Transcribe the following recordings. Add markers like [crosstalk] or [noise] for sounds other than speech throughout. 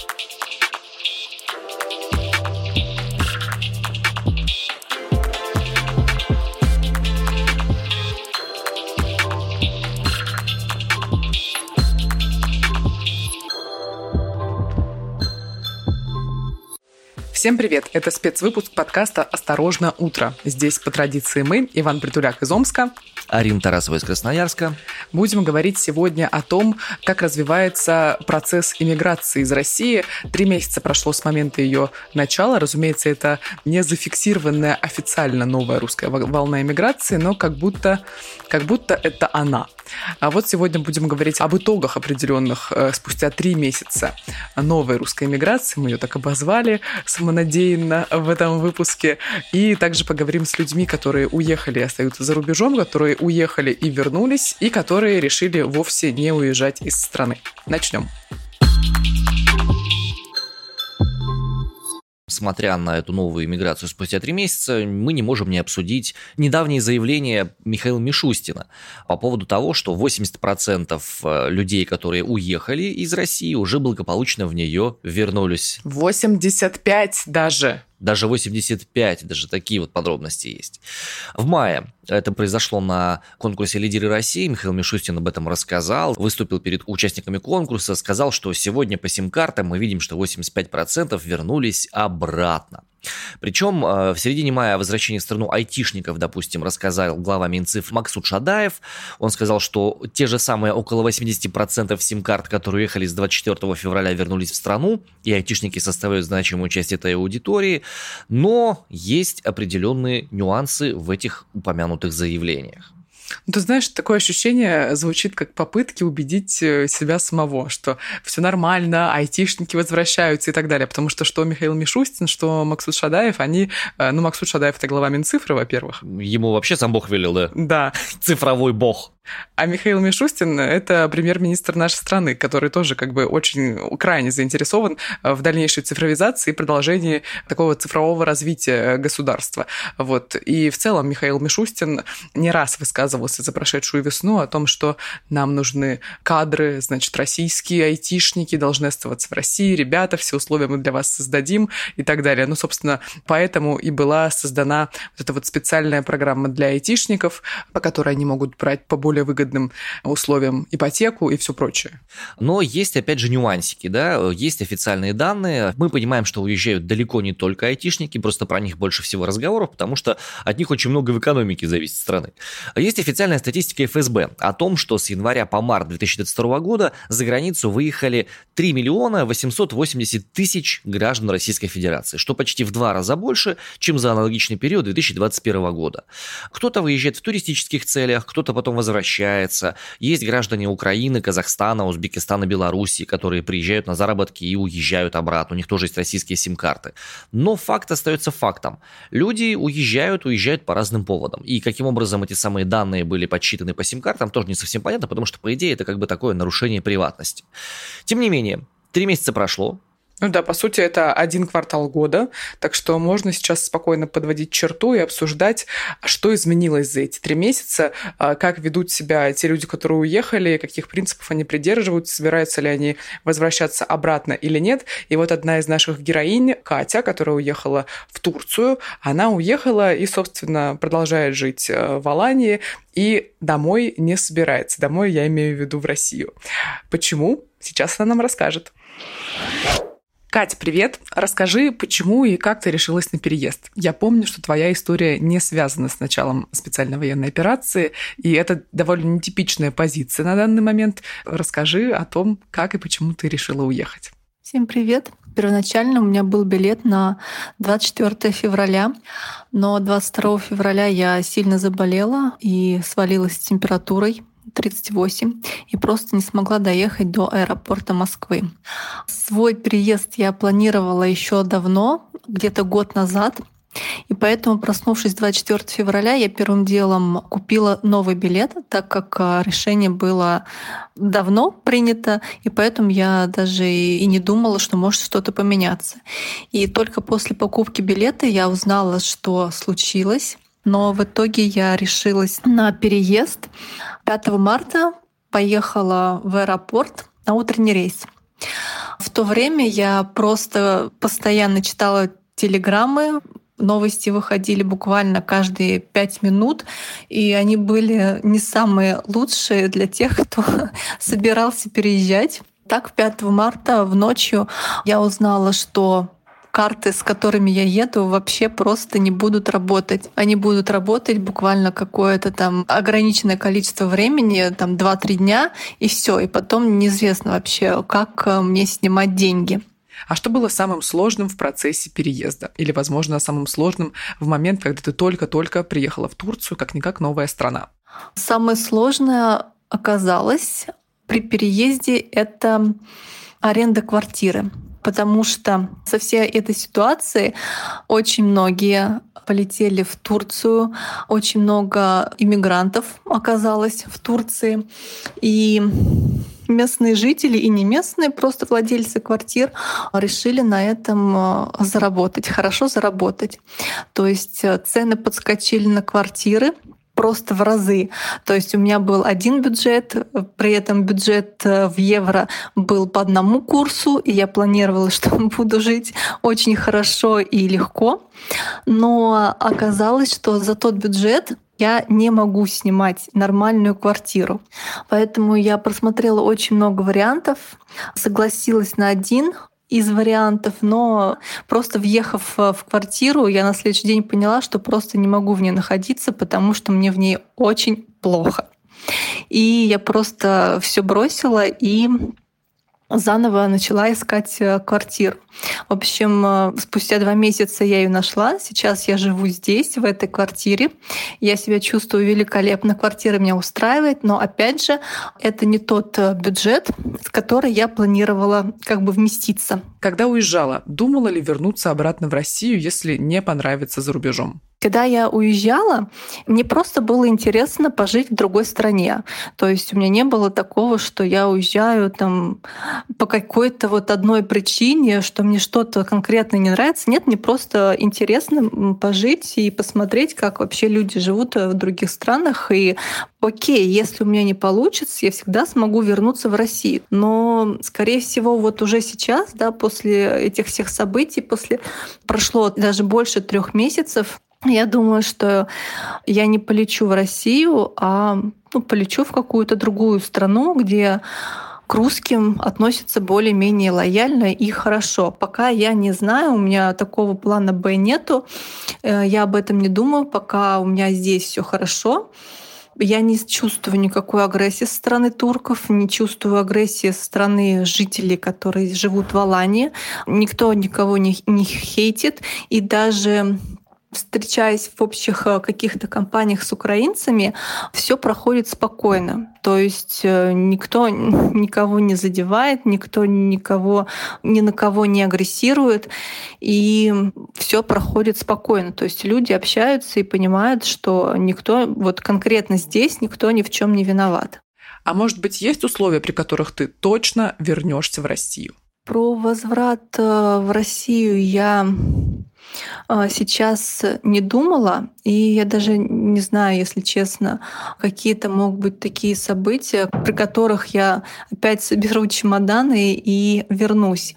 Thank you. Всем привет! Это спецвыпуск подкаста «Осторожно, утро». Здесь по традиции мы, Иван Притуляк из Омска. Арина Тарасова из Красноярска. Будем говорить сегодня о том, как развивается процесс иммиграции из России. Три месяца прошло с момента ее начала. Разумеется, это не зафиксированная официально новая русская волна иммиграции, но как будто, как будто это она. А вот сегодня будем говорить об итогах определенных э, спустя три месяца новой русской иммиграции. Мы ее так обозвали самонадеянно в этом выпуске. И также поговорим с людьми, которые уехали и остаются за рубежом, которые уехали и вернулись, и которые решили вовсе не уезжать из страны. Начнем. Смотря на эту новую иммиграцию спустя три месяца, мы не можем не обсудить недавнее заявление Михаила Мишустина по поводу того, что 80% э, людей, которые уехали из России, уже благополучно в нее вернулись. 85 даже даже 85, даже такие вот подробности есть. В мае это произошло на конкурсе «Лидеры России». Михаил Мишустин об этом рассказал, выступил перед участниками конкурса, сказал, что сегодня по сим-картам мы видим, что 85% вернулись обратно. Причем э, в середине мая о возвращении в страну айтишников, допустим, рассказал глава Минциф Максут Шадаев. Он сказал, что те же самые около 80% сим-карт, которые уехали с 24 февраля, вернулись в страну, и айтишники составляют значимую часть этой аудитории, но есть определенные нюансы в этих упомянутых заявлениях. Ну, ты знаешь, такое ощущение звучит как попытки убедить э, себя самого, что все нормально, айтишники возвращаются и так далее. Потому что что Михаил Мишустин, что Максут Шадаев, они... Э, ну, Максут Шадаев – это глава Минцифры, во-первых. Ему вообще сам Бог велел, да? Да. Цифровой бог. А Михаил Мишустин – это премьер-министр нашей страны, который тоже как бы очень крайне заинтересован э, в дальнейшей цифровизации и продолжении такого цифрового развития государства. Вот. И в целом Михаил Мишустин не раз высказывался за прошедшую весну о том, что нам нужны кадры, значит, российские айтишники должны оставаться в России, ребята, все условия мы для вас создадим и так далее. Ну, собственно, поэтому и была создана вот эта вот специальная программа для айтишников, по которой они могут брать по более выгодным условиям ипотеку и все прочее. Но есть, опять же, нюансики, да, есть официальные данные. Мы понимаем, что уезжают далеко не только айтишники, просто про них больше всего разговоров, потому что от них очень много в экономике зависит страны. Есть официальная статистика ФСБ о том, что с января по март 2022 года за границу выехали 3 миллиона 880 тысяч граждан Российской Федерации, что почти в два раза больше, чем за аналогичный период 2021 года. Кто-то выезжает в туристических целях, кто-то потом возвращается возвращается. Есть граждане Украины, Казахстана, Узбекистана, Белоруссии, которые приезжают на заработки и уезжают обратно. У них тоже есть российские сим-карты. Но факт остается фактом. Люди уезжают, уезжают по разным поводам. И каким образом эти самые данные были подсчитаны по сим-картам, тоже не совсем понятно, потому что, по идее, это как бы такое нарушение приватности. Тем не менее, Три месяца прошло, ну да, по сути, это один квартал года, так что можно сейчас спокойно подводить черту и обсуждать, что изменилось за эти три месяца, а, как ведут себя те люди, которые уехали, каких принципов они придерживаются, собираются ли они возвращаться обратно или нет. И вот одна из наших героинь, Катя, которая уехала в Турцию, она уехала и, собственно, продолжает жить э, в Алании и домой не собирается. Домой я имею в виду в Россию. Почему? Сейчас она нам расскажет. Катя, привет. Расскажи, почему и как ты решилась на переезд. Я помню, что твоя история не связана с началом специальной военной операции, и это довольно нетипичная позиция на данный момент. Расскажи о том, как и почему ты решила уехать. Всем привет. Первоначально у меня был билет на 24 февраля, но 22 февраля я сильно заболела и свалилась с температурой. 38 и просто не смогла доехать до аэропорта Москвы. Свой приезд я планировала еще давно, где-то год назад. И поэтому, проснувшись 24 февраля, я первым делом купила новый билет, так как а, решение было давно принято, и поэтому я даже и не думала, что может что-то поменяться. И только после покупки билета я узнала, что случилось но в итоге я решилась на переезд. 5 марта поехала в аэропорт на утренний рейс. то время я просто постоянно читала телеграммы, новости выходили буквально каждые пять минут, и они были не самые лучшие для тех, кто [laughs] собирался переезжать. Так, 5 марта в ночью я узнала, что карты, с которыми я еду, вообще просто не будут работать. Они будут работать буквально какое-то там ограниченное количество времени, там 2-3 дня, и все. И потом неизвестно вообще, как э, мне снимать деньги. А что было самым сложным в процессе переезда? Или, возможно, самым сложным в момент, когда ты только-только приехала в Турцию, как-никак новая страна? Самое сложное оказалось при переезде — это аренда квартиры потому что со всей этой ситуации очень многие полетели в Турцию, очень много иммигрантов оказалось в Турции, и местные жители и не местные, просто владельцы квартир решили на этом э, заработать, хорошо заработать. То есть э, цены подскочили на квартиры, просто в разы. То есть у меня был один бюджет, при этом бюджет э, в евро был по одному курсу, и я планировала, [laughs] что буду жить очень хорошо и легко. Но оказалось, что за тот бюджет я не могу снимать нормальную квартиру. Поэтому я просмотрела очень много вариантов, согласилась на один, из вариантов, но просто въехав в квартиру, я на следующий день поняла, что просто не могу в ней находиться, потому что мне в ней очень плохо. И я просто все бросила и заново начала искать э, квартиру. В общем, э, спустя два месяца я ее нашла. Сейчас я живу здесь, в этой квартире. Я себя чувствую великолепно. Квартира меня устраивает, но опять же, это не тот э, бюджет, в который я планировала как бы вместиться. Когда уезжала, думала ли вернуться обратно в Россию, если не понравится за рубежом? Когда я уезжала, мне просто было интересно пожить в другой стране. То есть у меня не было такого, что я уезжаю там по какой-то вот одной причине, что мне что-то конкретно не нравится. Нет, мне просто интересно пожить и посмотреть, как вообще люди живут в других странах. И окей, если у меня не получится, я всегда смогу вернуться в Россию. Но, скорее всего, вот уже сейчас, да, после этих всех событий, после прошло даже больше трех месяцев, я думаю, что я не полечу в Россию, а ну, полечу в какую-то другую страну, где к русским относятся более-менее лояльно и хорошо. Пока я не знаю, у меня такого плана Б нету, э, я об этом не думаю, пока у меня здесь все хорошо. Я не чувствую никакой агрессии со стороны турков, не чувствую агрессии со стороны жителей, которые живут в Алании. Никто никого не, не хейтит. И даже встречаясь в общих э, каких-то компаниях с украинцами, все проходит спокойно. То есть э, никто [laughs] никого не задевает, никто никого ни на кого не агрессирует, и все проходит спокойно. То есть люди общаются и понимают, что никто, вот конкретно здесь, никто ни в чем не виноват. А может быть, есть условия, при которых ты точно вернешься в Россию? Про возврат э, в Россию я сейчас не думала, и я даже не знаю, если честно, какие-то могут быть такие события, при которых я опять соберу чемоданы и вернусь.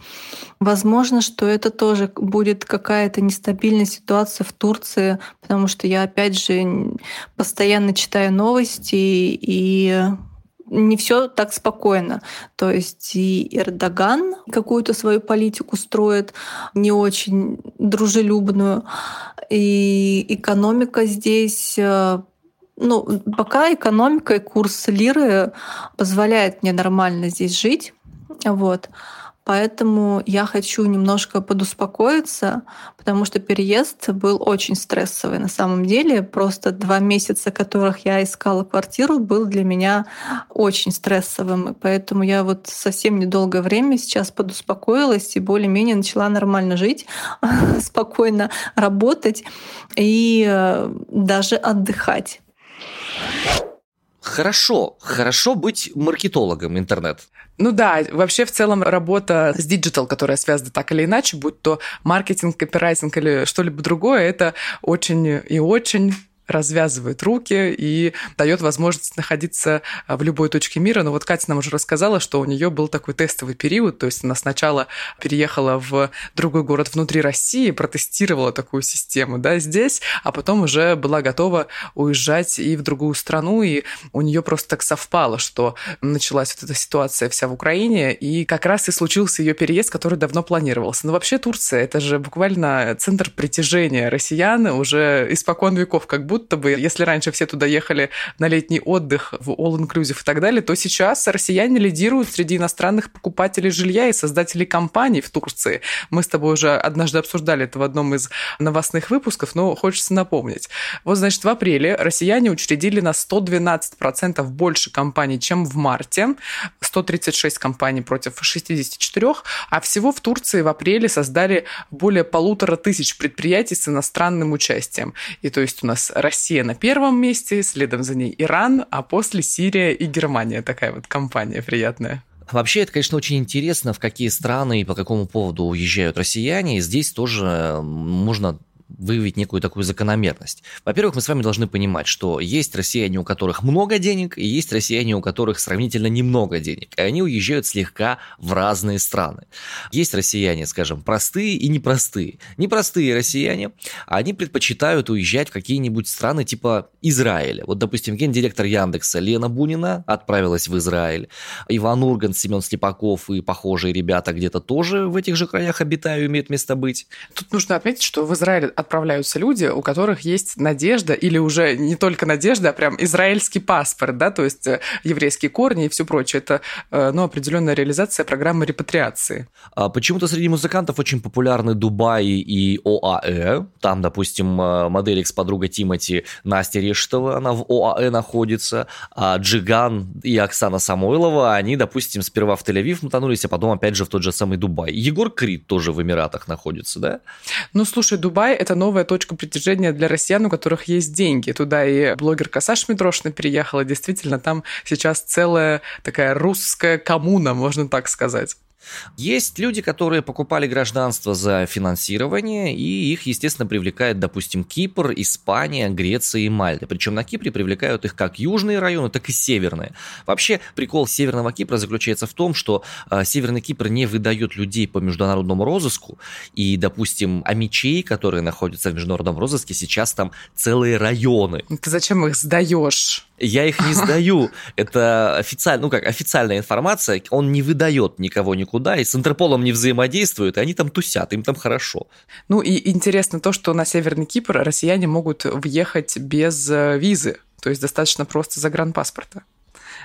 Возможно, что это тоже будет какая-то нестабильная ситуация в Турции, потому что я опять же постоянно читаю новости и не все так спокойно. То есть и Эрдоган какую-то свою политику строит, не очень дружелюбную, и экономика здесь э, ну, пока экономика и курс лиры позволяет мне нормально здесь жить. Вот. Поэтому я хочу немножко подуспокоиться, потому что переезд был очень стрессовый на самом деле. Просто два месяца, которых я искала квартиру, был для меня очень стрессовым. И поэтому я вот совсем недолгое время сейчас подуспокоилась и более-менее начала нормально жить, [laughs] спокойно работать и э, даже отдыхать. Хорошо, хорошо быть маркетологом интернет. Ну да, вообще в целом работа с digital, которая связана так или иначе, будь то маркетинг, копирайтинг или что-либо другое, это очень и очень развязывает руки и дает возможность находиться а, в любой точке мира. Но вот Катя нам уже рассказала, что у нее был такой тестовый период, то есть она сначала переехала в другой город внутри России, протестировала такую систему, да, здесь, а потом уже была готова уезжать и в другую страну, и у нее просто так совпало, что началась вот эта ситуация вся в Украине, и как раз и случился ее переезд, который давно планировался. Но вообще Турция — это же буквально центр притяжения россиян уже испокон веков, как будто бы. Если раньше все туда ехали на летний отдых в all-inclusive и так далее, то сейчас россияне лидируют среди иностранных покупателей жилья и создателей компаний в Турции. Мы с тобой уже однажды обсуждали это в одном из новостных выпусков, но хочется напомнить. Вот, значит, в апреле россияне учредили на 112% больше компаний, чем в марте. 136 компаний против 64, а всего в Турции в апреле создали более полутора тысяч предприятий с иностранным участием. И то есть у нас Россия на первом месте, следом за ней Иран, а после Сирия и Германия. Такая вот компания приятная. Вообще, это, конечно, очень интересно, в какие страны и по какому поводу уезжают россияне. Здесь тоже можно выявить некую такую закономерность. Во-первых, мы с вами должны понимать, что есть россияне, у которых много денег, и есть россияне, у которых сравнительно немного денег, и они уезжают слегка в разные страны. Есть россияне, скажем, простые и непростые. Непростые россияне, они предпочитают уезжать в какие-нибудь страны типа Израиля. Вот, допустим, гендиректор Яндекса Лена Бунина отправилась в Израиль. Иван Ургант, Семен Слепаков и похожие ребята где-то тоже в этих же краях обитают, имеют место быть. Тут нужно отметить, что в Израиле отправляются люди, у которых есть надежда или уже не только надежда, а прям израильский паспорт, да, то есть э, еврейские корни и все прочее. Это э, ну, определенная реализация программы репатриации. А почему-то среди музыкантов очень популярны Дубай и ОАЭ. Там, допустим, э, модель экс-подруга Тимати Настя Рештова, она в ОАЭ находится, а Джиган и Оксана Самойлова, они, допустим, сперва в Тель-Авив мотанулись, а потом опять же в тот же самый Дубай. Егор Крид тоже в Эмиратах находится, да? Ну, слушай, Дубай – это это новая точка притяжения для россиян, у которых есть деньги. Туда и блогерка Саша Митрошина переехала. Действительно, там сейчас целая такая русская коммуна, можно так сказать. Есть люди, которые покупали гражданство за финансирование, и их, естественно, привлекает, допустим, Кипр, Испания, Греция и Мальта. Причем на Кипре привлекают их как южные районы, так и северные. Вообще, прикол Северного Кипра заключается в том, что э, Северный Кипр не выдает людей по международному розыску, и, допустим, амичей, которые находятся в международном розыске, сейчас там целые районы. Ты зачем их сдаешь? Я их не сдаю. Это официально, ну как, официальная информация. Он не выдает никого никуда, и с Интерполом не взаимодействует, и они там тусят, им там хорошо. Ну и интересно то, что на Северный Кипр россияне могут въехать без э, визы. То есть достаточно просто загранпаспорта.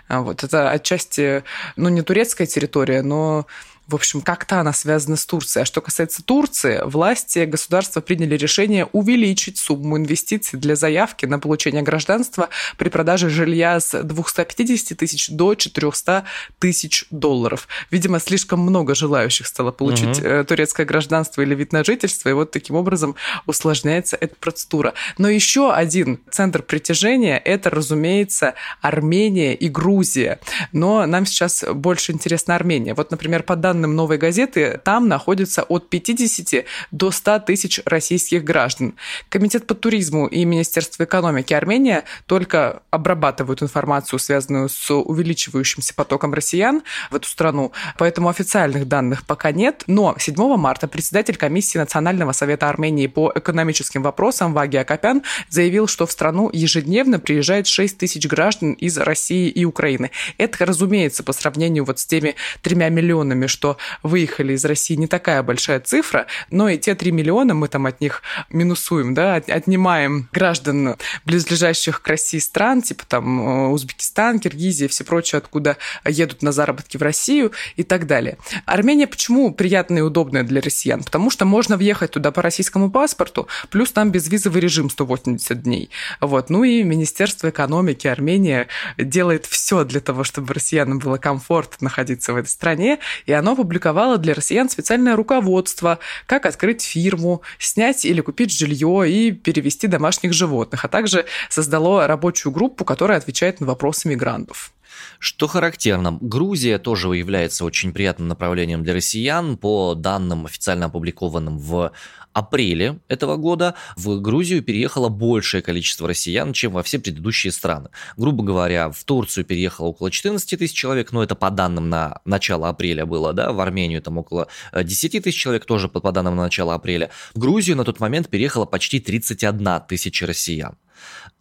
А вот это отчасти, ну, не турецкая территория, но в общем, как-то она связана с Турцией. А что касается Турции, власти государства приняли решение увеличить сумму инвестиций для заявки на получение гражданства при продаже жилья с 250 тысяч до 400 тысяч долларов. Видимо, слишком много желающих стало получить угу. турецкое гражданство или вид на жительство, и вот таким образом усложняется эта процедура. Но еще один центр притяжения – это, разумеется, Армения и Грузия. Но нам сейчас больше интересна Армения. Вот, например, по данным данным «Новой газеты», там находится от 50 до 100 тысяч российских граждан. Комитет по туризму и Министерство экономики Армения только обрабатывают информацию, связанную с увеличивающимся потоком россиян в эту страну, поэтому официальных данных пока нет. Но 7 марта председатель комиссии Национального совета Армении по экономическим вопросам Ваги Акопян заявил, что в страну ежедневно приезжает 6 тысяч граждан из России и Украины. Это, разумеется, по сравнению вот с теми тремя миллионами, что что выехали из России не такая большая цифра, но и те 3 миллиона мы там от них минусуем, да, отнимаем граждан близлежащих к России стран, типа там э, Узбекистан, Киргизия, все прочее, откуда едут на заработки в Россию и так далее. Армения почему приятная и удобная для россиян? Потому что можно въехать туда по российскому паспорту, плюс там безвизовый режим 180 дней. Вот. Ну и Министерство экономики Армения делает все для того, чтобы россиянам было комфортно находиться в этой стране, и оно опубликовало для россиян специальное руководство, как открыть фирму, снять или купить жилье и перевести домашних животных, а также создало рабочую группу, которая отвечает на вопросы мигрантов. Что характерно, Грузия тоже является очень приятным направлением для россиян. По данным, официально опубликованным в апреле этого года в Грузию переехало большее количество россиян, чем во все предыдущие страны. Грубо говоря, в Турцию переехало около 14 тысяч человек, но это по данным на начало апреля было, да, в Армению там около 10 э, тысяч человек, тоже по данным на начало апреля. В Грузию на тот момент переехало почти 31 тысяча россиян.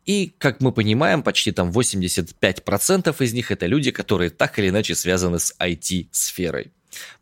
И, как мы понимаем, почти там 85% из них это люди, которые так или иначе связаны с IT-сферой.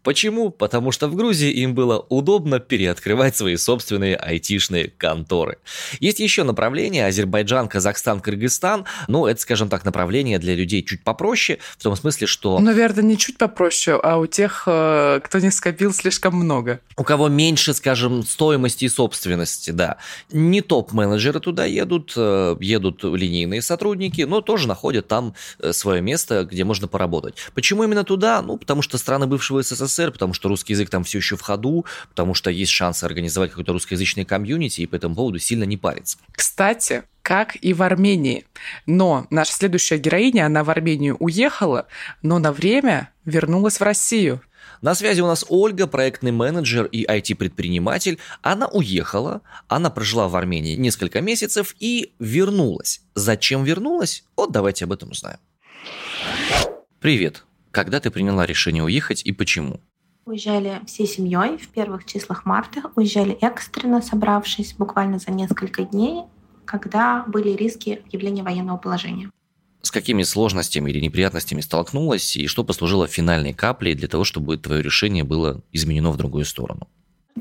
Почему? Потому что в Грузии им было удобно переоткрывать свои собственные айтишные конторы. Есть еще направление Азербайджан, Казахстан, Кыргызстан. Ну, это, скажем так, направление для людей чуть попроще, в том смысле, что... Наверное, не чуть попроще, а у тех, э, кто не скопил слишком много. У кого меньше, скажем, стоимости и собственности, да. Не топ-менеджеры туда едут, э, едут линейные сотрудники, но тоже находят там э, свое место, где можно поработать. Почему именно туда? Ну, потому что страны бывшего СССР, потому что русский язык там все еще в ходу, потому что есть шанс организовать какой-то русскоязычный комьюнити, и по этому поводу сильно не париться. Кстати, как и в Армении. Но наша следующая героиня, она в Армению уехала, но на время вернулась в Россию. На связи у нас Ольга, проектный менеджер и IT-предприниматель. Она уехала, она прожила в Армении несколько месяцев и вернулась. Зачем вернулась? Вот давайте об этом узнаем. Привет. Когда ты приняла решение уехать и почему? Уезжали всей семьей в первых числах марта, уезжали экстренно, собравшись буквально за несколько дней, когда были риски объявления военного положения. С какими сложностями или неприятностями столкнулась и что послужило финальной каплей для того, чтобы твое решение было изменено в другую сторону?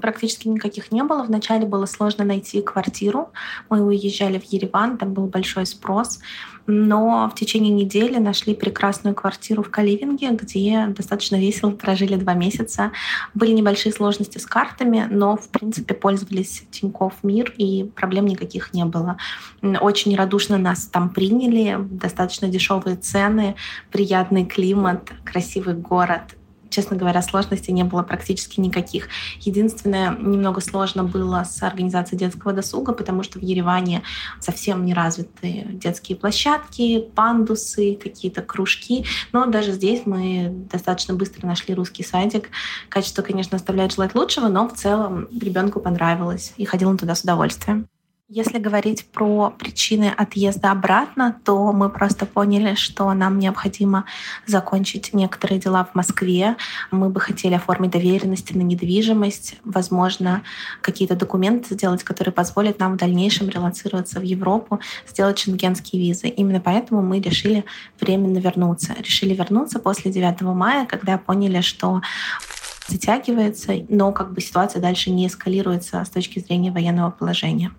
Практически никаких не было. Вначале было сложно найти квартиру. Мы уезжали в Ереван, там был большой спрос. Но в течение недели нашли прекрасную квартиру в Каливинге, где достаточно весело прожили два месяца. Были небольшие сложности с картами, но, в принципе, пользовались Тинькофф Мир, и проблем никаких не было. Очень радушно нас там приняли, достаточно дешевые цены, приятный климат, красивый город — честно говоря, сложностей не было практически никаких. Единственное, немного сложно было с организацией детского досуга, потому что в Ереване совсем не развиты детские площадки, пандусы, какие-то кружки. Но даже здесь мы достаточно быстро нашли русский садик. Качество, конечно, оставляет желать лучшего, но в целом ребенку понравилось и ходил он туда с удовольствием. Если говорить про причины отъезда обратно, то мы просто поняли, что нам необходимо закончить некоторые дела в Москве. Мы бы хотели оформить доверенности на недвижимость, возможно, какие-то документы сделать, которые позволят нам в дальнейшем релацироваться в Европу, сделать шенгенские визы. Именно поэтому мы решили временно вернуться. Решили вернуться после 9 мая, когда поняли, что затягивается, но как бы ситуация дальше не эскалируется с точки зрения военного положения.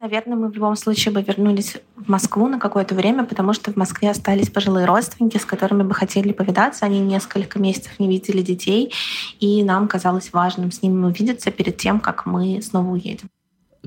Наверное, мы в любом случае бы вернулись в Москву на какое-то время, потому что в Москве остались пожилые родственники, с которыми бы хотели повидаться. Они несколько месяцев не видели детей, и нам казалось важным с ними увидеться перед тем, как мы снова уедем.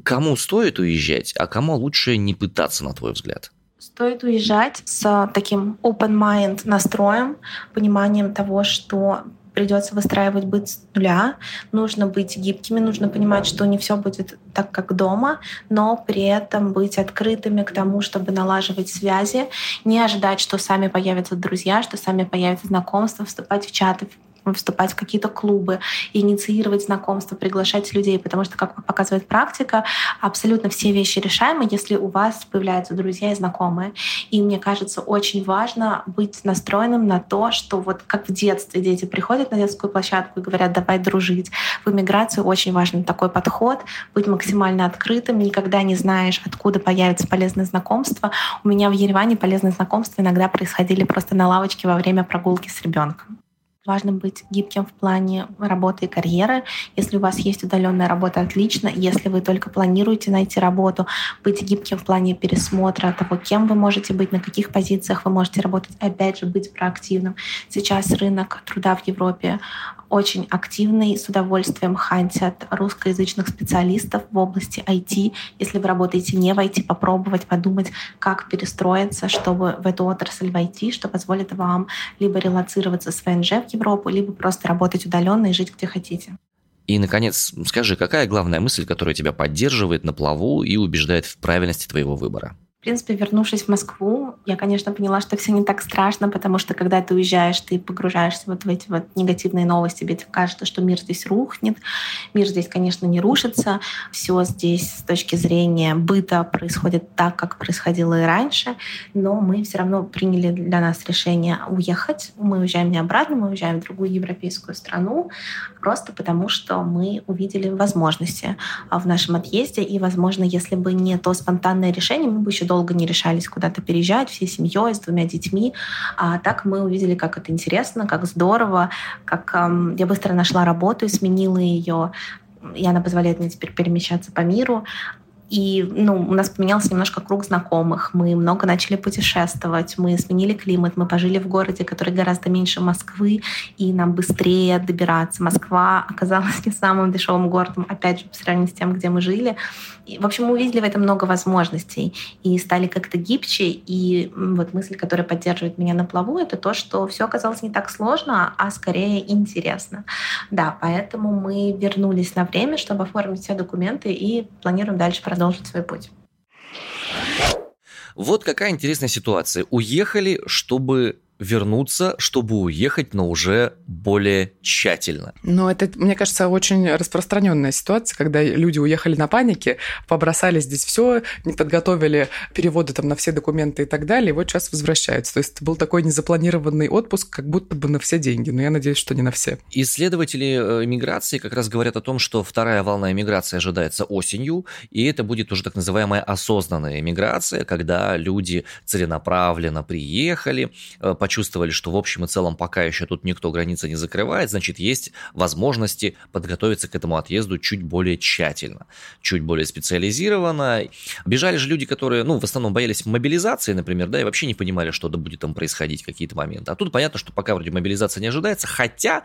Кому стоит уезжать, а кому лучше не пытаться, на твой взгляд? Стоит уезжать с таким open mind настроем, пониманием того, что придется выстраивать быт с нуля, нужно быть гибкими, нужно понимать, что не все будет так, как дома, но при этом быть открытыми к тому, чтобы налаживать связи, не ожидать, что сами появятся друзья, что сами появятся знакомства, вступать в чаты, вступать в какие-то клубы, инициировать знакомства, приглашать людей, потому что, как показывает практика, абсолютно все вещи решаемы, если у вас появляются друзья и знакомые. И мне кажется, очень важно быть настроенным на то, что вот как в детстве дети приходят на детскую площадку и говорят, давай дружить. В эмиграции очень важен такой подход, быть максимально открытым, никогда не знаешь, откуда появится полезное знакомство. У меня в Ереване полезные знакомства иногда происходили просто на лавочке во время прогулки с ребенком. Важно быть гибким в плане работы и карьеры. Если у вас есть удаленная работа, отлично. Если вы только планируете найти работу, быть гибким в плане пересмотра того, кем вы можете быть, на каких позициях вы можете работать. Опять же, быть проактивным. Сейчас рынок труда в Европе очень активный, с удовольствием хантят русскоязычных специалистов в области IT. Если вы работаете не в IT, попробовать подумать, как перестроиться, чтобы в эту отрасль войти, что позволит вам либо релацироваться с ВНЖ в Европу, либо просто работать удаленно и жить где хотите. И, наконец, скажи, какая главная мысль, которая тебя поддерживает на плаву и убеждает в правильности твоего выбора? В принципе, вернувшись в Москву, я, конечно, поняла, что все не так страшно, потому что когда ты уезжаешь, ты погружаешься вот в эти вот негативные новости, тебе кажется, что мир здесь рухнет. Мир здесь, конечно, не рушится. Все здесь с точки зрения быта происходит так, как происходило и раньше. Но мы все равно приняли для нас решение уехать. Мы уезжаем не обратно, мы уезжаем в другую европейскую страну, просто потому что мы увидели возможности а, в нашем отъезде. И, возможно, если бы не то спонтанное решение, мы бы еще долго не решались куда-то переезжать всей семьей, с двумя детьми. А так мы увидели, как это интересно, как здорово, как эм, я быстро нашла работу и сменила ее и она позволяет мне теперь перемещаться по миру. И ну, у нас поменялся немножко круг знакомых. Мы много начали путешествовать, мы сменили климат, мы пожили в городе, который гораздо меньше Москвы, и нам быстрее добираться. Москва оказалась не самым дешевым городом, опять же, по сравнению с тем, где мы жили. И, в общем, мы увидели в этом много возможностей и стали как-то гибче. И вот мысль, которая поддерживает меня на плаву, это то, что все оказалось не так сложно, а скорее интересно. Да, поэтому мы вернулись на время, чтобы оформить все документы и планируем дальше продолжить свой путь. Вот какая интересная ситуация. Уехали, чтобы вернуться, чтобы уехать, но уже более тщательно. Ну, это, мне кажется, очень распространенная ситуация, когда люди уехали на панике, побросали здесь все, не подготовили переводы там на все документы и так далее, и вот сейчас возвращаются. То есть это был такой незапланированный отпуск, как будто бы на все деньги, но я надеюсь, что не на все. Исследователи э, как раз говорят о том, что вторая волна иммиграции ожидается осенью, и это будет уже так называемая осознанная иммиграция, когда люди целенаправленно приехали, э, почувствовали, что в общем и целом пока еще тут никто границы не закрывает, значит, есть возможности подготовиться к этому отъезду чуть более тщательно, чуть более специализированно. Бежали же люди, которые, ну, в основном боялись мобилизации, например, да, и вообще не понимали, что будет там происходить какие-то моменты. А тут понятно, что пока вроде мобилизация не ожидается, хотя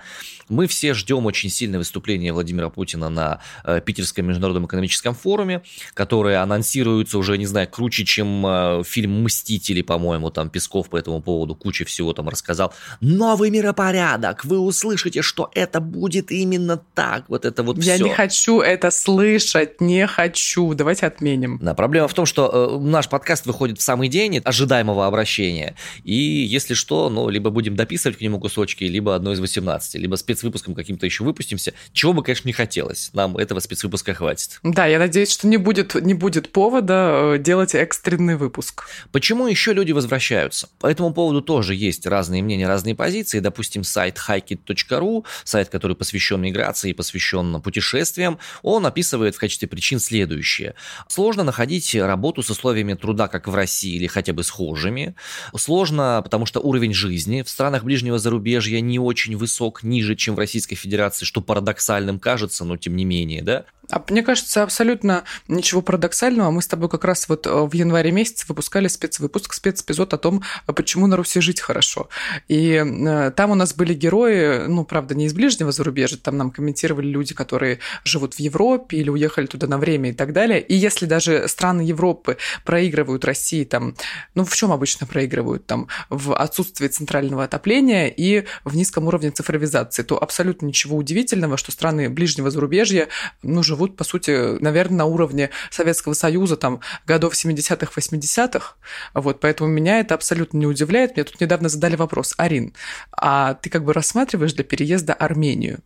мы все ждем очень сильное выступление Владимира Путина на э, Питерском международном экономическом форуме, которое анонсируется уже, не знаю, круче, чем э, фильм «Мстители», по-моему, там Песков по этому поводу куча всего там рассказал. Новый миропорядок, вы услышите, что это будет именно так, вот это вот Я все. не хочу это слышать, не хочу, давайте отменим. Да, проблема в том, что э, наш подкаст выходит в самый день ожидаемого обращения, и если что, ну, либо будем дописывать к нему кусочки, либо одно из 18, либо спецвыпуском каким-то еще выпустимся, чего бы, конечно, не хотелось, нам этого спецвыпуска хватит. Да, я надеюсь, что не будет, не будет повода э, делать экстренный выпуск. Почему еще люди возвращаются? По этому поводу тоже есть разные мнения, разные позиции. Допустим, сайт hikit.ru, сайт, который посвящен миграции посвящен путешествиям, он описывает в качестве причин следующее. Сложно находить работу с условиями труда, как в России, или хотя бы схожими. Сложно, потому что уровень жизни в странах ближнего зарубежья не очень высок, ниже, чем в Российской Федерации, что парадоксальным кажется, но тем не менее, да. А мне кажется, абсолютно ничего парадоксального. Мы с тобой как раз вот э, в январе месяце выпускали спецвыпуск, спецэпизод о том, а почему на Руси жить хорошо. И э, там у нас были герои, ну, правда, не из ближнего зарубежья, там нам комментировали люди, которые живут в Европе или уехали туда на время и так далее. И если даже страны Европы проигрывают России там, ну, в чем обычно проигрывают? Там в отсутствии центрального отопления и в низком уровне цифровизации, то абсолютно ничего удивительного, что страны ближнего зарубежья, ну, по сути, наверное, на уровне Советского Союза, там, годов 70-х, 80-х. Вот, поэтому меня это абсолютно не удивляет. Мне тут недавно задали вопрос, Арин, а ты как бы рассматриваешь для переезда Армению?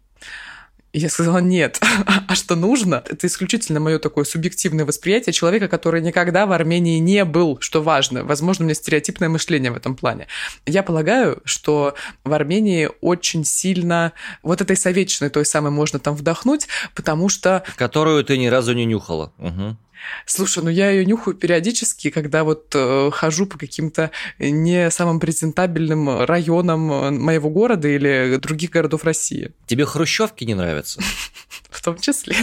Я сказала, нет. [laughs] а что нужно? Это исключительно мое такое субъективное восприятие человека, который никогда в Армении не был, что важно. Возможно, у меня стереотипное мышление в этом плане. Я полагаю, что в Армении очень сильно вот этой советчины той самой можно там вдохнуть, потому что... Которую ты ни разу не нюхала. Угу. Слушай, ну я ее нюхаю периодически, когда вот э, хожу по каким-то не самым презентабельным районам э, моего города или других городов России. Тебе хрущевки не нравятся? [laughs] В том числе.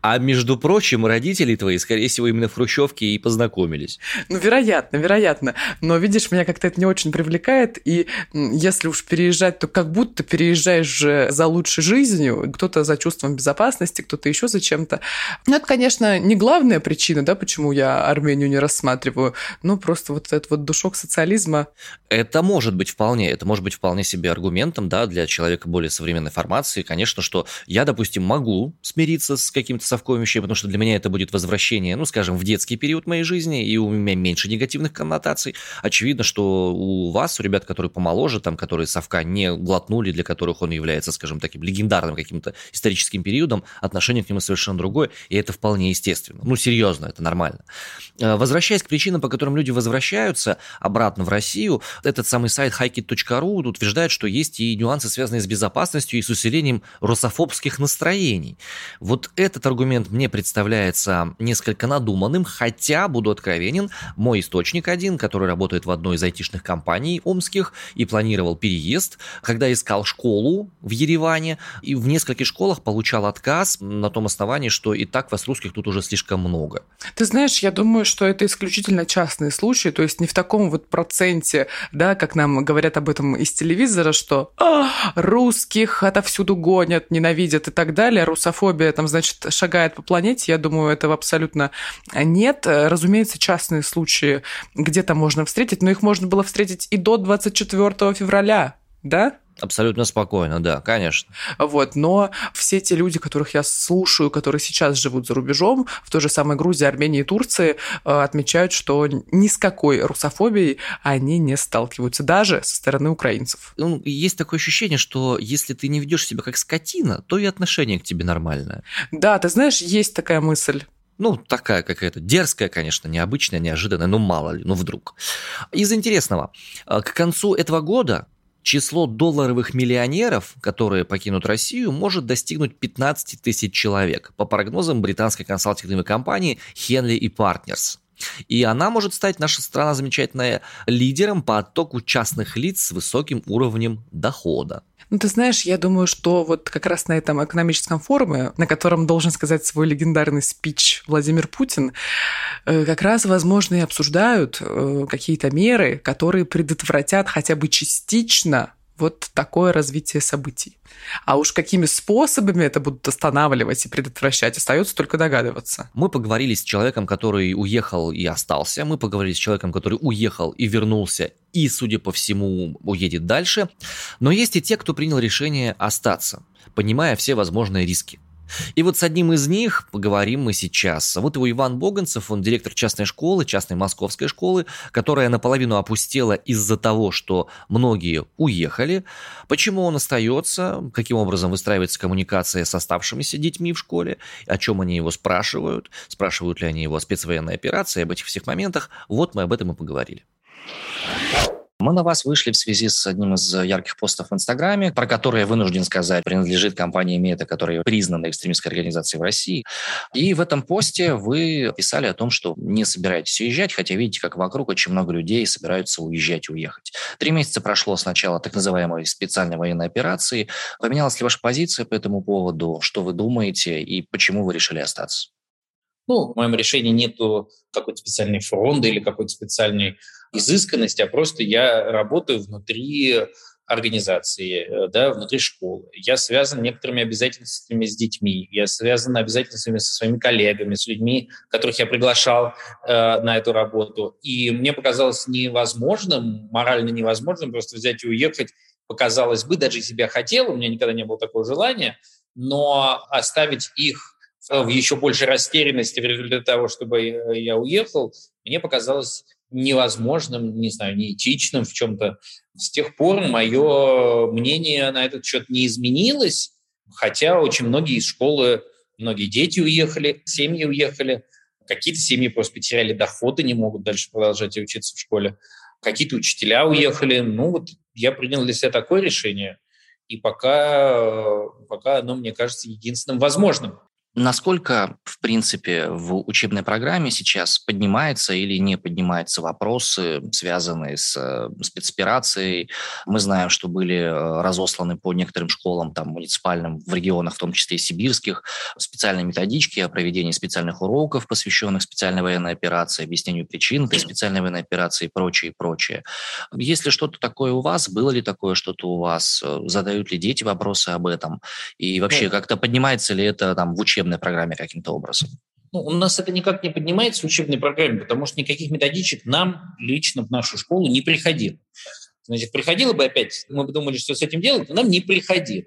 А между прочим, родители твои, скорее всего, именно в Хрущевке и познакомились. Ну, вероятно, вероятно. Но, видишь, меня как-то это не очень привлекает. И если уж переезжать, то как будто переезжаешь же за лучшей жизнью. Кто-то за чувством безопасности, кто-то еще за чем-то. Ну, это, конечно, не главная причина, да, почему я Армению не рассматриваю. Ну, просто вот этот вот душок социализма. Это может быть вполне, это может быть вполне себе аргументом, да, для человека более современной формации. Конечно, что я, допустим, могу смириться с каким-то совковыми вещами, потому что для меня это будет возвращение, ну, скажем, в детский период моей жизни, и у меня меньше негативных коннотаций. Очевидно, что у вас, у ребят, которые помоложе, там, которые совка не глотнули, для которых он является, скажем, таким легендарным каким-то историческим периодом, отношение к нему совершенно другое, и это вполне естественно. Ну, серьезно, это нормально. Э, возвращаясь к причинам, по которым люди возвращаются обратно в Россию, этот самый сайт hikit.ru утверждает, что есть и нюансы, связанные с безопасностью и с усилением русофобских настроений. Вот этот аргумент мне представляется несколько надуманным, хотя, буду откровенен, мой источник один, который работает в одной из айтишных компаний омских и планировал переезд, когда искал школу в Ереване, и в нескольких школах получал отказ на том основании, что и так вас русских тут уже слишком много. Ты знаешь, я думаю, что это исключительно частные случаи, то есть не в таком вот проценте, да, как нам говорят об этом из телевизора, что а, русских отовсюду гонят, ненавидят и так далее, русофобия там, значит, шагает по планете, я думаю, этого абсолютно нет. Разумеется, частные случаи где-то можно встретить, но их можно было встретить и до 24 февраля, да? Абсолютно спокойно, да, конечно. Вот, но все те люди, которых я слушаю, которые сейчас живут за рубежом, в той же самой Грузии, Армении и Турции, э, отмечают, что ни с какой русофобией они не сталкиваются, даже со стороны украинцев. Ну, есть такое ощущение, что если ты не ведешь себя как скотина, то и отношение к тебе нормальное. Да, ты знаешь, есть такая мысль. Ну, такая какая-то дерзкая, конечно, необычная, неожиданная, но мало ли, ну вдруг. Из интересного. Э, к концу этого года число долларовых миллионеров, которые покинут Россию, может достигнуть 15 тысяч человек, по прогнозам британской консалтинговой компании Henley Partners. И она может стать, наша страна замечательная, лидером по оттоку частных лиц с высоким уровнем дохода. Ну, ты знаешь, я думаю, что вот как раз на этом экономическом форуме, на котором должен сказать свой легендарный спич Владимир Путин, э, как раз, возможно, и обсуждают э, какие-то меры, которые предотвратят хотя бы частично вот такое развитие событий. А уж какими способами это будут останавливать и предотвращать, остается только догадываться. Мы поговорили с человеком, который уехал и остался. Мы поговорили с человеком, который уехал и вернулся и, судя по всему, уедет дальше. Но есть и те, кто принял решение остаться, понимая все возможные риски. И вот с одним из них поговорим мы сейчас. Вот его Иван Боганцев, он директор частной школы, частной московской школы, которая наполовину опустела из-за того, что многие уехали. Почему он остается, каким образом выстраивается коммуникация с оставшимися детьми в школе, о чем они его спрашивают, спрашивают ли они его о спецвоенной операции, об этих всех моментах. Вот мы об этом и поговорили. Мы на вас вышли в связи с одним из ярких постов в Инстаграме, про который я вынужден сказать, принадлежит компании Мета, которая признана экстремистской организацией в России. И в этом посте вы писали о том, что не собираетесь уезжать, хотя видите, как вокруг очень много людей собираются уезжать уехать. Три месяца прошло с начала так называемой специальной военной операции. Поменялась ли ваша позиция по этому поводу? Что вы думаете и почему вы решили остаться? Ну, в моем решении нету какой-то специальной фронды или какой-то специальной изысканности, а просто я работаю внутри организации, э, да, внутри школы. Я связан некоторыми обязательствами с детьми, я связан обязательствами со своими коллегами, с людьми, которых я приглашал э, на эту работу. И мне показалось невозможным, морально невозможным просто взять и уехать. Показалось бы, даже если бы я хотел, у меня никогда не было такого желания, но оставить их в еще большей растерянности в результате того, чтобы я уехал, мне показалось невозможным, не знаю, неэтичным в чем-то. С тех пор мое мнение на этот счет не изменилось, хотя очень многие из школы, многие дети уехали, семьи уехали, какие-то семьи просто потеряли доходы, не могут дальше продолжать учиться в школе, какие-то учителя уехали. Ну вот я принял для себя такое решение, и пока, пока оно мне кажется единственным возможным. Насколько, в принципе, в учебной программе сейчас поднимается или не поднимаются вопросы, связанные с э, спецоперацией? Мы знаем, что были э, разосланы по некоторым школам, там, муниципальным, в регионах, в том числе и сибирских, специальные методички о проведении специальных уроков, посвященных специальной военной операции, объяснению причин этой специальной военной операции и прочее, и прочее. Есть ли что-то такое у вас? Было ли такое что-то у вас? Задают ли дети вопросы об этом? И вообще, ну, как-то поднимается ли это там в учебной учебной программе каким-то образом? Ну, у нас это никак не поднимается в учебной программе, потому что никаких методичек нам лично в нашу школу не приходило. Значит, приходило бы опять, мы бы думали, что с этим делать, но нам не приходило.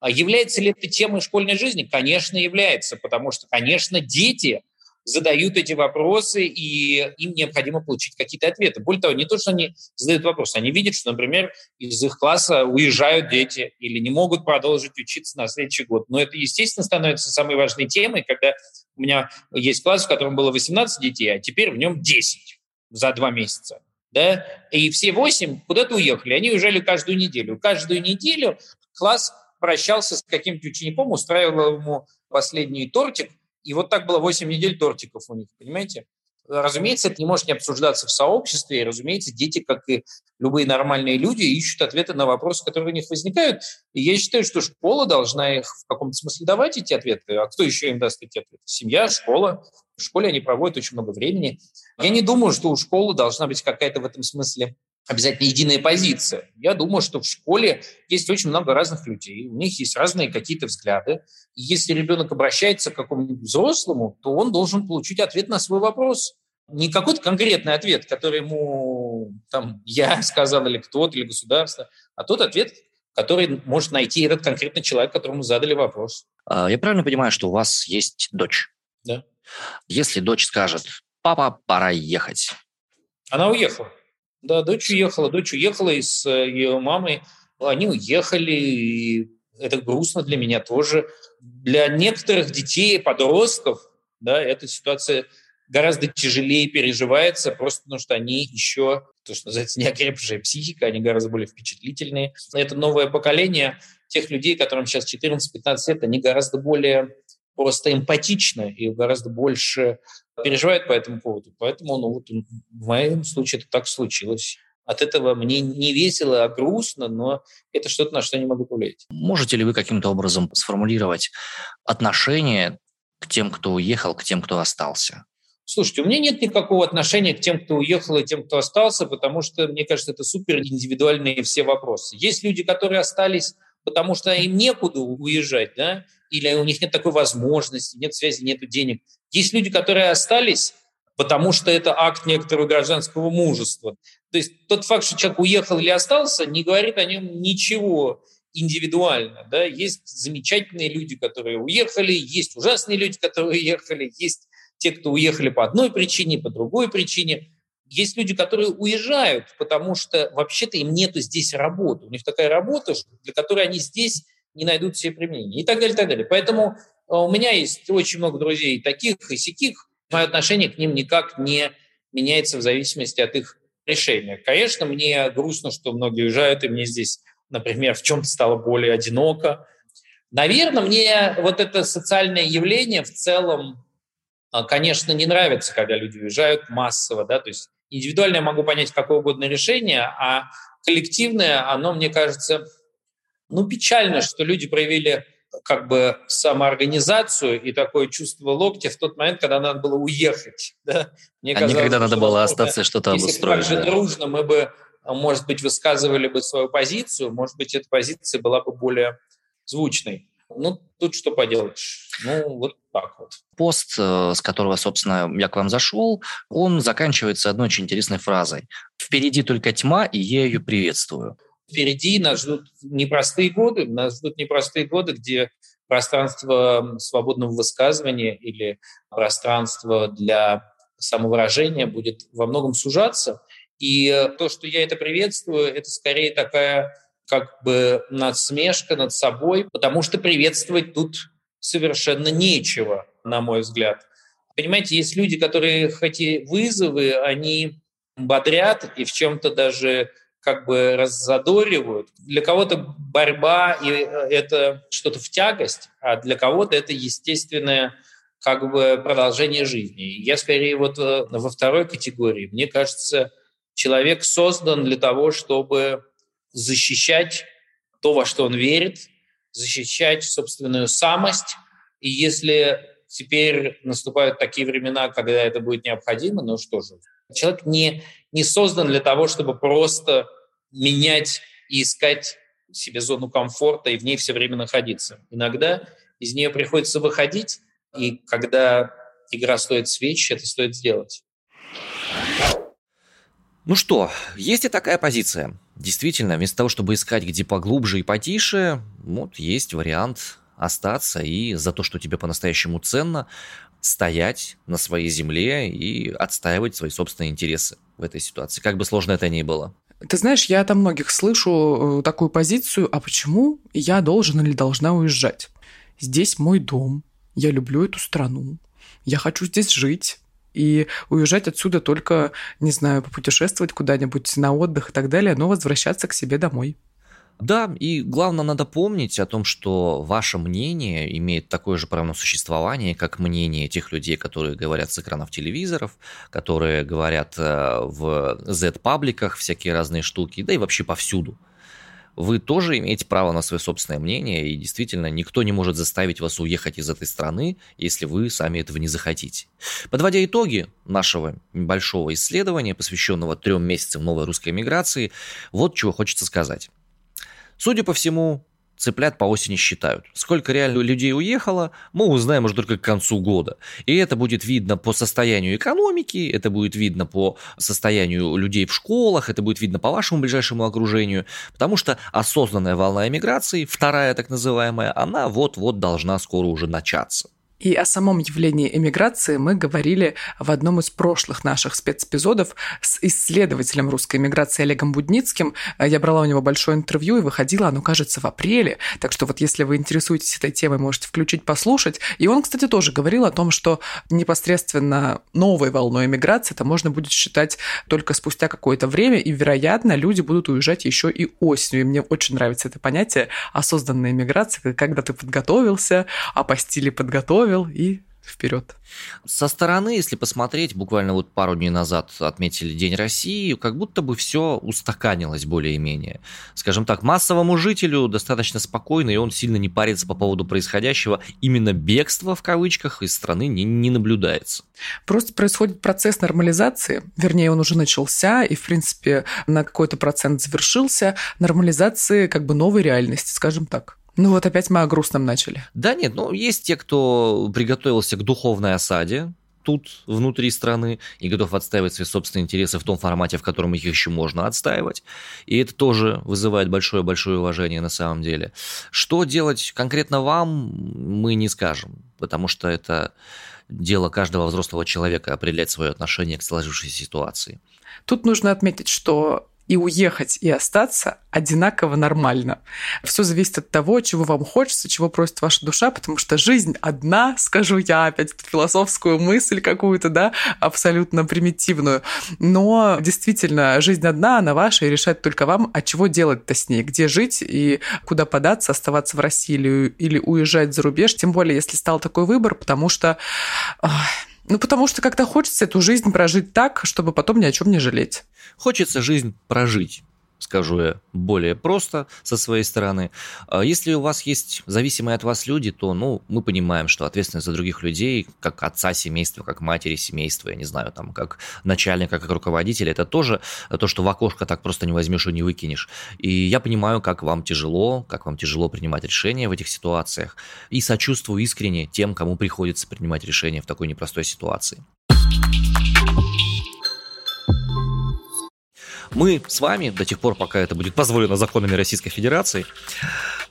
А является ли это темой школьной жизни? Конечно, является, потому что, конечно, дети задают эти вопросы, и им необходимо получить какие-то ответы. Более того, не то, что они задают вопросы, они видят, что, например, из их класса уезжают дети или не могут продолжить учиться на следующий год. Но это, естественно, становится самой важной темой, когда у меня есть класс, в котором было 18 детей, а теперь в нем 10 за два месяца. Да? И все восемь куда-то уехали. Они уезжали каждую неделю. Каждую неделю класс прощался с каким-то учеником, устраивал ему последний тортик, и вот так было 8 недель тортиков у них, понимаете? Разумеется, это не может не обсуждаться в сообществе, и, разумеется, дети, как и любые нормальные люди, ищут ответы на вопросы, которые у них возникают. И я считаю, что школа должна их в каком-то смысле давать эти ответы. А кто еще им даст эти ответы? Семья, школа. В школе они проводят очень много времени. Я не думаю, что у школы должна быть какая-то в этом смысле обязательно единая позиция. Я думаю, что в школе есть очень много разных людей, у них есть разные какие-то взгляды. И если ребенок обращается к какому-нибудь взрослому, то он должен получить ответ на свой вопрос. Не какой-то конкретный ответ, который ему там, я [laughs] сказал или кто-то, или государство, а тот ответ, который может найти этот конкретный человек, которому задали вопрос. А, я правильно понимаю, что у вас есть дочь? Да. Если дочь скажет, папа, пора ехать. Она уехала. Да, дочь уехала, дочь уехала и с э, ее мамой. Они уехали, и это грустно для меня тоже. Для некоторых детей, подростков, да, эта ситуация гораздо тяжелее переживается, просто потому что они еще, то, что называется, неокрепшая психика, они гораздо более впечатлительные. Это новое поколение тех людей, которым сейчас 14-15 лет, они гораздо более просто эмпатичны и гораздо больше переживают по этому поводу. Поэтому ну, вот в моем случае это так случилось. От этого мне не весело, а грустно, но это что-то, на что я не могу повлиять. Можете ли вы каким-то образом сформулировать отношение к тем, кто уехал, к тем, кто остался? Слушайте, у меня нет никакого отношения к тем, кто уехал и тем, кто остался, потому что, мне кажется, это супер индивидуальные все вопросы. Есть люди, которые остались, потому что им некуда уезжать, да, или у них нет такой возможности, нет связи, нет денег. Есть люди, которые остались, потому что это акт некоторого гражданского мужества. То есть тот факт, что человек уехал или остался, не говорит о нем ничего индивидуально. Да? Есть замечательные люди, которые уехали, есть ужасные люди, которые уехали, есть те, кто уехали по одной причине, по другой причине. Есть люди, которые уезжают, потому что вообще-то им нету здесь работы. У них такая работа, для которой они здесь не найдут себе применения и так далее, и так далее. Поэтому э, у меня есть очень много друзей таких и сяких. Мое отношение к ним никак не меняется в зависимости от их решения. Конечно, мне грустно, что многие уезжают, и мне здесь, например, в чем-то стало более одиноко. Наверное, мне вот это социальное явление в целом, э, конечно, не нравится, когда люди уезжают массово, да, то есть индивидуально я могу понять какое угодно решение, а коллективное, оно, мне кажется, ну, печально, что люди проявили как бы самоорганизацию и такое чувство локтя в тот момент, когда надо было уехать. [laughs] Да? Мне а казалось, не когда надо было остаться что-то обустроить. Если так же да. дружно мы бы, может быть, высказывали бы свою позицию, может быть, эта позиция была бы более звучной. Ну, тут что поделаешь. Ну, вот так вот. Пост, э, с которого, собственно, я к вам зашел, он заканчивается одной очень интересной фразой. «Впереди только тьма, и я ее приветствую» впереди нас ждут непростые годы, нас ждут непростые годы, где пространство свободного высказывания или пространство для самовыражения будет во многом сужаться. И то, что я это приветствую, это скорее такая как бы надсмешка над собой, потому что приветствовать тут совершенно нечего, на мой взгляд. Понимаете, есть люди, которые, хоть и вызовы, они бодрят и в чем-то даже как бы раззадоривают. Для кого-то борьба и э, это что-то в тягость, а для кого-то это естественное как бы продолжение жизни. Я скорее вот э, во второй категории. Мне кажется, человек создан для того, чтобы защищать то, во что он верит, защищать собственную самость. И если теперь наступают такие времена, когда это будет необходимо, ну что же, Человек не, не создан для того, чтобы просто менять и искать себе зону комфорта и в ней все время находиться. Иногда из нее приходится выходить, и когда игра стоит свеч, это стоит сделать. Ну что, есть и такая позиция. Действительно, вместо того, чтобы искать где поглубже и потише, вот есть вариант остаться и за то, что тебе по-настоящему ценно, стоять на своей земле и отстаивать свои собственные интересы в этой ситуации, как бы сложно это ни было. Ты знаешь, я от многих слышу э, такую позицию, а почему я должен или должна уезжать? Здесь мой дом, я люблю эту страну, я хочу здесь жить, и уезжать отсюда только, не знаю, попутешествовать куда-нибудь на отдых и так далее, но возвращаться к себе домой. Да, и главное, надо помнить о том, что ваше мнение имеет такое же право на существование, как мнение тех людей, которые говорят с экранов телевизоров, которые говорят э, в Z-пабликах всякие разные штуки, да и вообще повсюду. Вы тоже имеете право на свое собственное мнение, и действительно никто не может заставить вас уехать из этой страны, если вы сами этого не захотите. Подводя итоги нашего небольшого исследования, посвященного трем месяцам новой русской миграции, вот чего хочется сказать. Судя по всему, цыплят по осени считают. Сколько реально людей уехало, мы узнаем уже только к концу года. И это будет видно по состоянию экономики, это будет видно по состоянию людей в школах, это будет видно по вашему ближайшему окружению, потому что осознанная волна эмиграции, вторая так называемая, она вот-вот должна скоро уже начаться. И о самом явлении эмиграции мы говорили в одном из прошлых наших спецэпизодов с исследователем русской эмиграции Олегом Будницким. Я брала у него большое интервью, и выходило оно, кажется, в апреле. Так что вот если вы интересуетесь этой темой, можете включить, послушать. И он, кстати, тоже говорил о том, что непосредственно новой волной эмиграции это можно будет считать только спустя какое-то время, и, вероятно, люди будут уезжать еще и осенью. И мне очень нравится это понятие осознанная эмиграция, когда ты подготовился, а по стиле добавил и вперед. Со стороны, если посмотреть, буквально вот пару дней назад отметили День России, как будто бы все устаканилось более-менее. Скажем так, массовому жителю достаточно спокойно, и он сильно не парится по поводу происходящего. Именно бегство, в кавычках, из страны не, не наблюдается. Просто происходит процесс нормализации, вернее, он уже начался и, в принципе, на какой-то процент завершился, нормализации как бы новой реальности, скажем так. Ну вот опять мы о грустном начали. Да нет, ну есть те, кто приготовился к духовной осаде, тут, внутри страны, и готов отстаивать свои собственные интересы в том формате, в котором их еще можно отстаивать. И это тоже вызывает большое-большое уважение на самом деле. Что делать конкретно вам, мы не скажем, потому что это дело каждого взрослого человека определять свое отношение к сложившейся ситуации. Тут нужно отметить, что и уехать, и остаться одинаково нормально. Все зависит от того, чего вам хочется, чего просит ваша душа, потому что жизнь одна, скажу я, опять философскую мысль какую-то, да, абсолютно примитивную. Но действительно, жизнь одна, она ваша, и решать только вам, а чего делать-то с ней, где жить и куда податься, оставаться в России или, или уезжать за рубеж, тем более, если стал такой выбор, потому что... Ну, потому что когда хочется эту жизнь прожить так, чтобы потом ни о чем не жалеть. Хочется жизнь прожить скажу я более просто со своей стороны. А если у вас есть зависимые от вас люди, то, ну, мы понимаем, что ответственность за других людей, как отца семейства, как матери семейства, я не знаю, там, как начальника, как руководителя, это тоже то, что в окошко так просто не возьмешь и не выкинешь. И я понимаю, как вам тяжело, как вам тяжело принимать решения в этих ситуациях, и сочувствую искренне тем, кому приходится принимать решения в такой непростой ситуации. Мы с вами до тех пор, пока это будет позволено законами Российской Федерации.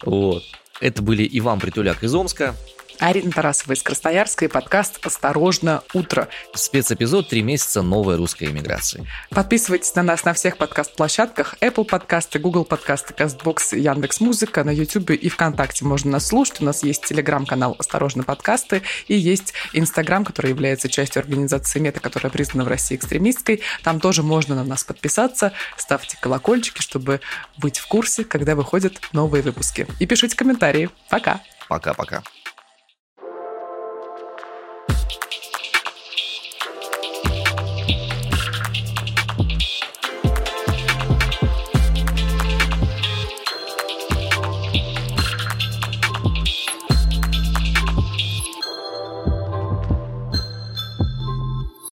Вот. Это были Иван Притуляк из Омска. Арина Тарасова из Красноярска и подкаст «Осторожно, утро». Спецэпизод «Три месяца новой русской эмиграции». Подписывайтесь на нас на всех подкаст-площадках Apple подкасты, Google подкасты, CastBox, Яндекс Музыка, на YouTube и ВКонтакте можно нас слушать. У нас есть телеграм-канал «Осторожно, подкасты» и есть Инстаграм, который является частью организации Мета, которая признана в России экстремистской. Там тоже можно на нас подписаться. Ставьте колокольчики, чтобы быть в курсе, когда выходят новые выпуски. И пишите комментарии. Пока! Пока-пока.